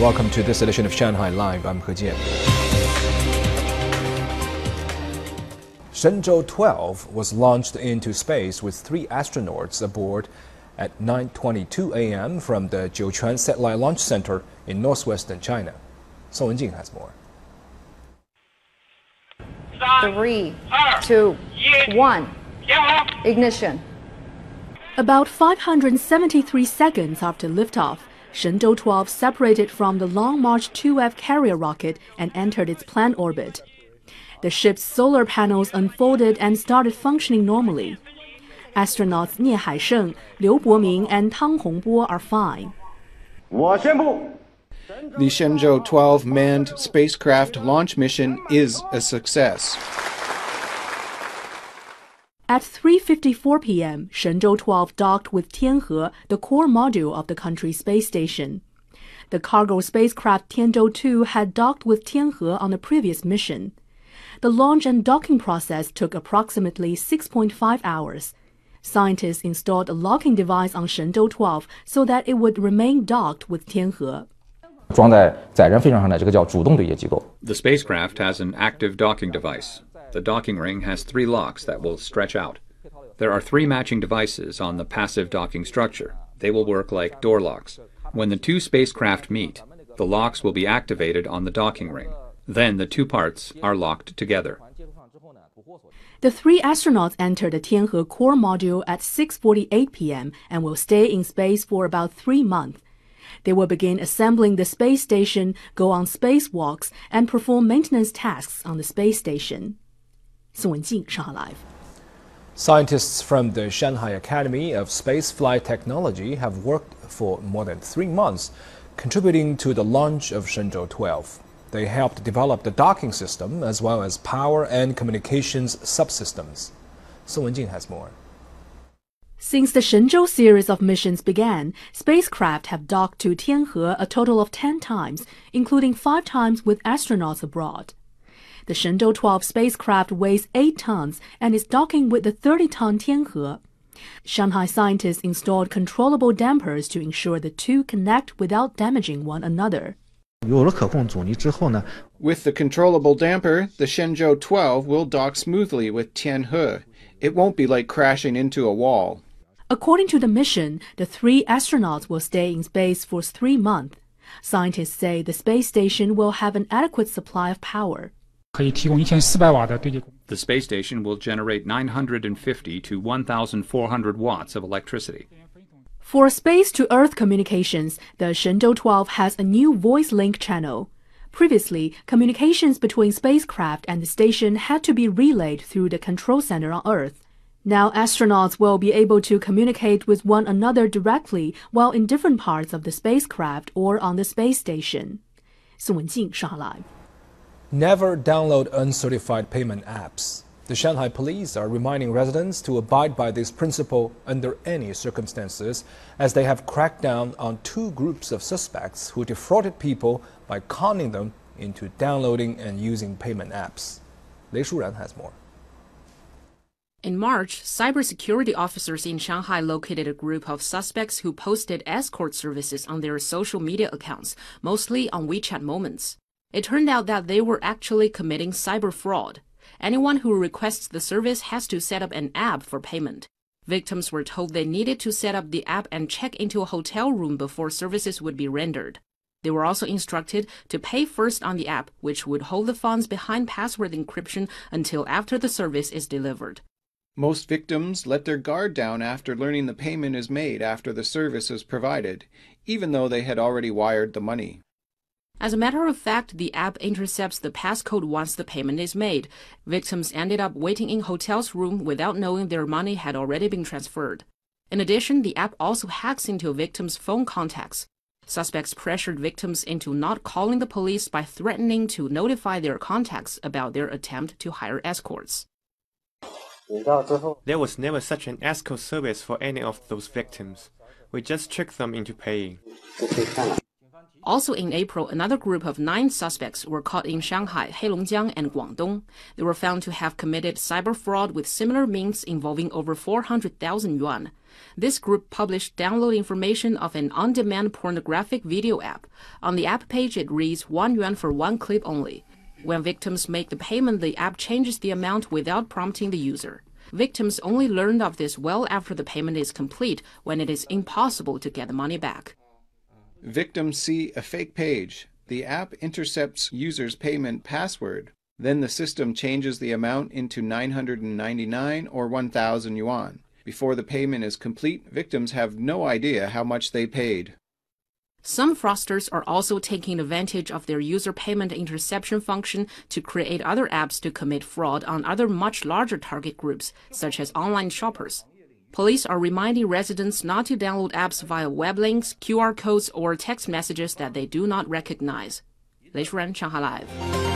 Welcome to this edition of Shanghai Live. I'm He Jian. Shenzhou 12 was launched into space with three astronauts aboard at 9:22 a.m. from the Jiuquan Satellite Launch Center in northwestern China. Song Wenjing has more. Three, two, one. Ignition. About 573 seconds after liftoff, Shenzhou 12 separated from the Long March 2F carrier rocket and entered its planned orbit. The ship's solar panels unfolded and started functioning normally. Astronauts Nie Haisheng, Liu Boming, and Tang Hongbo are fine. The Shenzhou 12 manned spacecraft launch mission is a success. At 3.54 p.m., Shenzhou 12 docked with Tianhe, the core module of the country's space station. The cargo spacecraft Tianzhou 2 had docked with Tianhe on a previous mission. The launch and docking process took approximately 6.5 hours. Scientists installed a locking device on Shenzhou 12 so that it would remain docked with Tianhe. The spacecraft has an active docking device. The docking ring has three locks that will stretch out. There are three matching devices on the passive docking structure. They will work like door locks. When the two spacecraft meet, the locks will be activated on the docking ring. Then the two parts are locked together. The three astronauts entered the Tianhe core module at 6:48 p.m. and will stay in space for about 3 months. They will begin assembling the space station, go on spacewalks, and perform maintenance tasks on the space station. Wenjing, Shanghai Live. Scientists from the Shanghai Academy of Space Flight Technology have worked for more than three months, contributing to the launch of Shenzhou 12. They helped develop the docking system as well as power and communications subsystems. Song Wenjing has more. Since the Shenzhou series of missions began, spacecraft have docked to Tianhe a total of 10 times, including 5 times with astronauts abroad. The Shenzhou 12 spacecraft weighs 8 tons and is docking with the 30-ton Tianhe. Shanghai scientists installed controllable dampers to ensure the two connect without damaging one another. With the controllable damper, the Shenzhou 12 will dock smoothly with Tianhe. It won't be like crashing into a wall. According to the mission, the three astronauts will stay in space for three months. Scientists say the space station will have an adequate supply of power. 可以提供一千四百瓦的对接功。 The space station will generate 950 to 1,400 watts of electricity. For space to Earth communications, the Shenzhou 12 has a new voice link channel. Previously, communications between spacecraft and the station had to be relayed through the control center on Earth. Now astronauts will be able to communicate with one another directly while in different parts of the spacecraft or on the space station. Song Wenjing, Shanghai Live. Never download uncertified payment apps. The Shanghai police are reminding residents to abide by this principle under any circumstances, as they have cracked down on two groups of suspects who defrauded people by conning them into downloading and using payment apps. Lei Shuran has more. In March, cybersecurity officers in Shanghai located a group of suspects who posted escort services on their social media accounts, mostly on WeChat Moments. It turned out that they were actually committing cyber fraud. Anyone who requests the service has to set up an app for payment. Victims were told they needed to set up the app and check into a hotel room before services would be rendered. They were also instructed to pay first on the app, which would hold the funds behind password encryption until after the service is delivered. Most victims let their guard down after learning the payment is made after the service is provided, even though they had already wired the money. As a matter of fact, the app intercepts the passcode once the payment is made. Victims ended up waiting in hotels' room without knowing their money had already been transferred. In addition, the app also hacks into victims' phone contacts. Suspects pressured victims into not calling the police by threatening to notify their contacts about their attempt to hire escorts. There was never such an escort service for any of those victims. We just tricked them into paying. Also in April, another group of nine suspects were caught in Shanghai, Heilongjiang, and Guangdong. They were found to have committed cyber fraud with similar means involving over 400,000 yuan. This group published download information of an on demand pornographic video app. On the app page, it reads 1 yuan for one clip only. When victims make the payment, the app changes the amount without prompting the user. Victims only learned of this well after the payment is complete, when it is impossible to get the money back. Victims see a fake page. The app intercepts user's payment password. Then the system changes the amount into 999 or 1000 yuan. Before the payment is complete, victims have no idea how much they paid. Some fraudsters are also taking advantage of their user payment interception function to create other apps to commit fraud on other much larger target groups, such as online shoppers. Police are reminding residents not to download apps via web links, QR codes, or text messages that they do not recognize. 雷淑然，上海 Live。